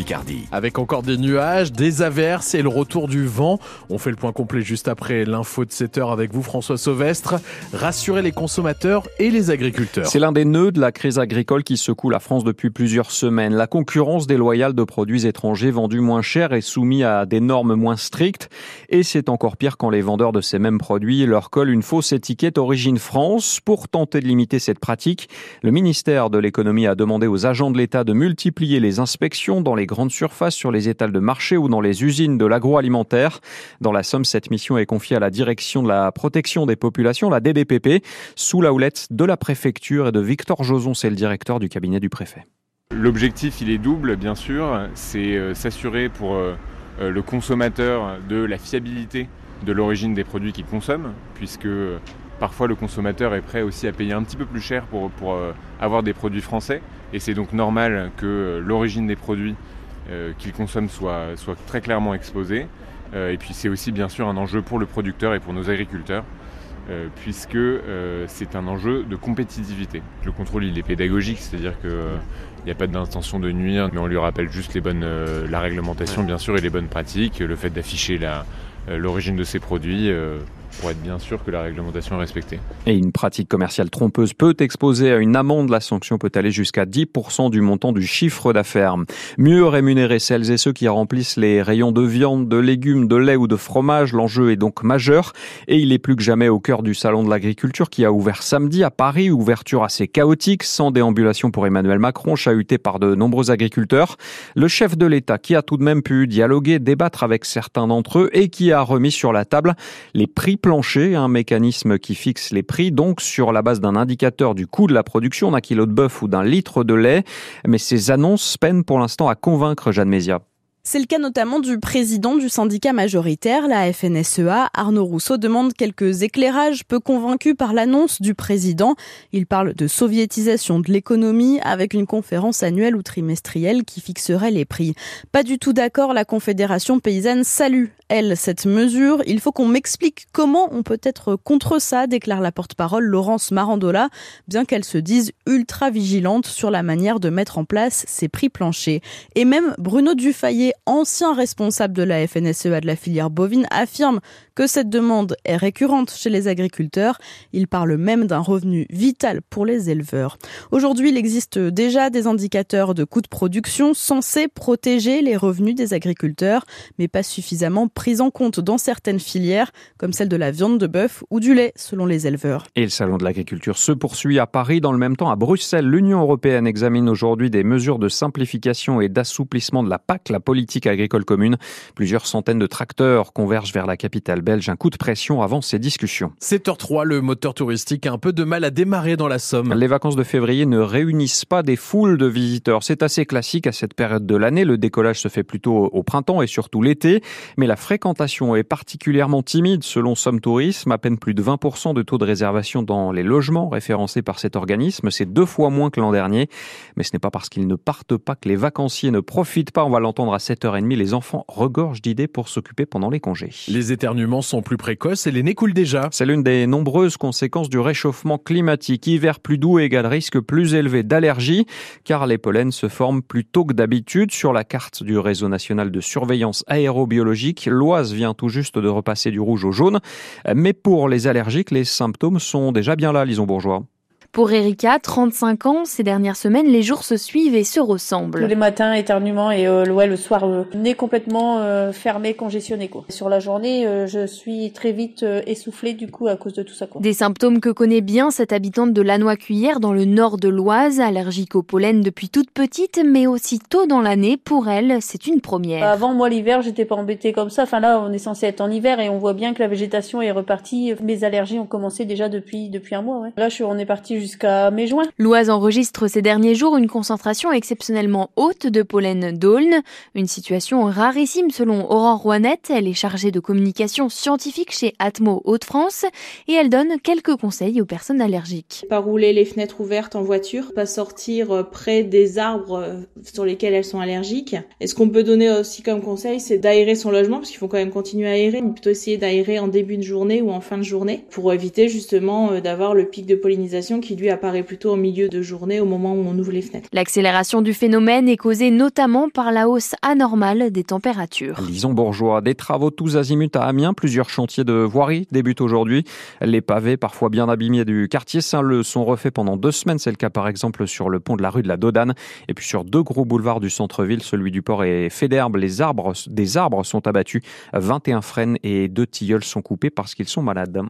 Picardie. Avec encore des nuages, des averses et le retour du vent. On fait le point complet juste après l'info de 7 heures avec vous, François Sauvestre. Rassurer les consommateurs et les agriculteurs. C'est l'un des nœuds de la crise agricole qui secoue la France depuis plusieurs semaines. La concurrence déloyale de produits étrangers vendus moins cher et soumis à des normes moins strictes. Et c'est encore pire quand les vendeurs de ces mêmes produits leur collent une fausse étiquette Origine France. Pour tenter de limiter cette pratique, le ministère de l'économie a demandé aux agents de l'État de multiplier les inspections dans les grandes surfaces, sur les étals de marché ou dans les usines de l'agroalimentaire. Dans la Somme, cette mission est confiée à la direction de la protection des populations, la DDPP, sous la houlette de la préfecture et de Victor Joson, c'est le directeur du cabinet du préfet. L'objectif, il est double, bien sûr. C'est euh, s'assurer pour euh, euh, le consommateur de la fiabilité de l'origine des produits qu'il consomme, puisque parfois le consommateur est prêt aussi à payer un petit peu plus cher pour, pour avoir des produits français. Et c'est donc normal que l'origine des produits qu'il consomme soit, soit, très clairement exposée. et puis c'est aussi bien sûr un enjeu pour le producteur et pour nos agriculteurs. Euh, puisque euh, c'est un enjeu de compétitivité. Le contrôle il est pédagogique, c'est-à-dire qu'il n'y a pas d'intention de nuire, mais on lui rappelle juste les bonnes, euh, la réglementation bien sûr et les bonnes pratiques, le fait d'afficher l'origine de ces produits pour être bien sûr que la réglementation est respectée. Et une pratique commerciale trompeuse peut exposer à une amende. La sanction peut aller jusqu'à 10% du montant du chiffre d'affaires. Mieux rémunérer celles et ceux qui remplissent les rayons de viande, de légumes, de lait ou de fromage. L'enjeu est donc majeur et il est plus que jamais au cœur du salon de l'agriculture qui a ouvert samedi à Paris. Ouverture assez chaotique, sans déambulation pour Emmanuel Macron, chahuté par de nombreux agriculteurs. Le chef de l'État qui a tout de même pu dialoguer, débattre avec certains d'entre eux et qui a remis sur la table les prix plancher, un mécanisme qui fixe les prix donc sur la base d'un indicateur du coût de la production d'un kilo de bœuf ou d'un litre de lait. Mais ces annonces peinent pour l'instant à convaincre Jeanne Mézia. C'est le cas notamment du président du syndicat majoritaire, la FNSEA. Arnaud Rousseau demande quelques éclairages, peu convaincu par l'annonce du président. Il parle de soviétisation de l'économie avec une conférence annuelle ou trimestrielle qui fixerait les prix. Pas du tout d'accord, la Confédération paysanne salue, elle, cette mesure. Il faut qu'on m'explique comment on peut être contre ça, déclare la porte-parole Laurence Marandola, bien qu'elle se dise ultra vigilante sur la manière de mettre en place ces prix planchers. Et même Bruno Dufayet, ancien responsable de la FNSEA de la filière bovine, affirme que cette demande est récurrente chez les agriculteurs. Il parle même d'un revenu vital pour les éleveurs. Aujourd'hui, il existe déjà des indicateurs de coûts de production censés protéger les revenus des agriculteurs, mais pas suffisamment pris en compte dans certaines filières, comme celle de la viande de bœuf ou du lait, selon les éleveurs. Et le salon de l'agriculture se poursuit à Paris. Dans le même temps, à Bruxelles, l'Union européenne examine aujourd'hui des mesures de simplification et d'assouplissement de la PAC, la politique agricole commune. Plusieurs centaines de tracteurs convergent vers la capitale belge. Un coup de pression avant ces discussions. 7h03, le moteur touristique a un peu de mal à démarrer dans la Somme. Les vacances de février ne réunissent pas des foules de visiteurs. C'est assez classique à cette période de l'année. Le décollage se fait plutôt au printemps et surtout l'été. Mais la fréquentation est particulièrement timide selon Somme Tourisme. À peine plus de 20% de taux de réservation dans les logements référencés par cet organisme. C'est deux fois moins que l'an dernier. Mais ce n'est pas parce qu'ils ne partent pas que les vacanciers ne profitent pas. On va l'entendre à 7h30. Les enfants regorgent d'idées pour s'occuper pendant les congés. Les éternuements sont plus précoces et les nez coulent déjà. C'est l'une des nombreuses conséquences du réchauffement climatique. Hiver plus doux égale risque plus élevé d'allergie, car les pollens se forment plus tôt que d'habitude. Sur la carte du réseau national de surveillance aérobiologique, l'Oise vient tout juste de repasser du rouge au jaune. Mais pour les allergiques, les symptômes sont déjà bien là, Lison Bourgeois. Pour Erika, 35 ans, ces dernières semaines, les jours se suivent et se ressemblent. Tous les matins, éternuement et euh, ouais, le soir, euh, nez complètement euh, fermé, congestionné. Quoi. Sur la journée, euh, je suis très vite essoufflée du coup à cause de tout ça. Quoi. Des symptômes que connaît bien cette habitante de Lannoy-Cuillère dans le nord de l'Oise, allergique au pollen depuis toute petite, mais aussi tôt dans l'année. Pour elle, c'est une première. Avant, moi, l'hiver, j'étais pas embêtée comme ça. Enfin là, on est censé être en hiver et on voit bien que la végétation est repartie. Mes allergies ont commencé déjà depuis depuis un mois. Ouais. Là, je suis, on est parti jusqu'à mai-juin. L'Oise enregistre ces derniers jours une concentration exceptionnellement haute de pollen d'aulne, une situation rarissime selon Aurore Rouanette. Elle est chargée de communication scientifique chez Atmo Hauts-de-France et elle donne quelques conseils aux personnes allergiques. Pas rouler les fenêtres ouvertes en voiture, pas sortir près des arbres sur lesquels elles sont allergiques. Et ce qu'on peut donner aussi comme conseil, c'est d'aérer son logement parce qu'il faut quand même continuer à aérer, mais plutôt essayer d'aérer en début de journée ou en fin de journée pour éviter justement d'avoir le pic de pollinisation qui qui lui apparaît plutôt au milieu de journée au moment où on ouvre les fenêtres. L'accélération du phénomène est causée notamment par la hausse anormale des températures. Lison bourgeois, des travaux tous azimuts à Amiens, plusieurs chantiers de voirie débutent aujourd'hui. Les pavés, parfois bien abîmés du quartier Saint-Leu, sont refaits pendant deux semaines. C'est le cas par exemple sur le pont de la rue de la Dodane et puis sur deux gros boulevards du centre-ville, celui du port est fait d'herbe. Les arbres, des arbres sont abattus, 21 frênes et deux tilleuls sont coupés parce qu'ils sont malades.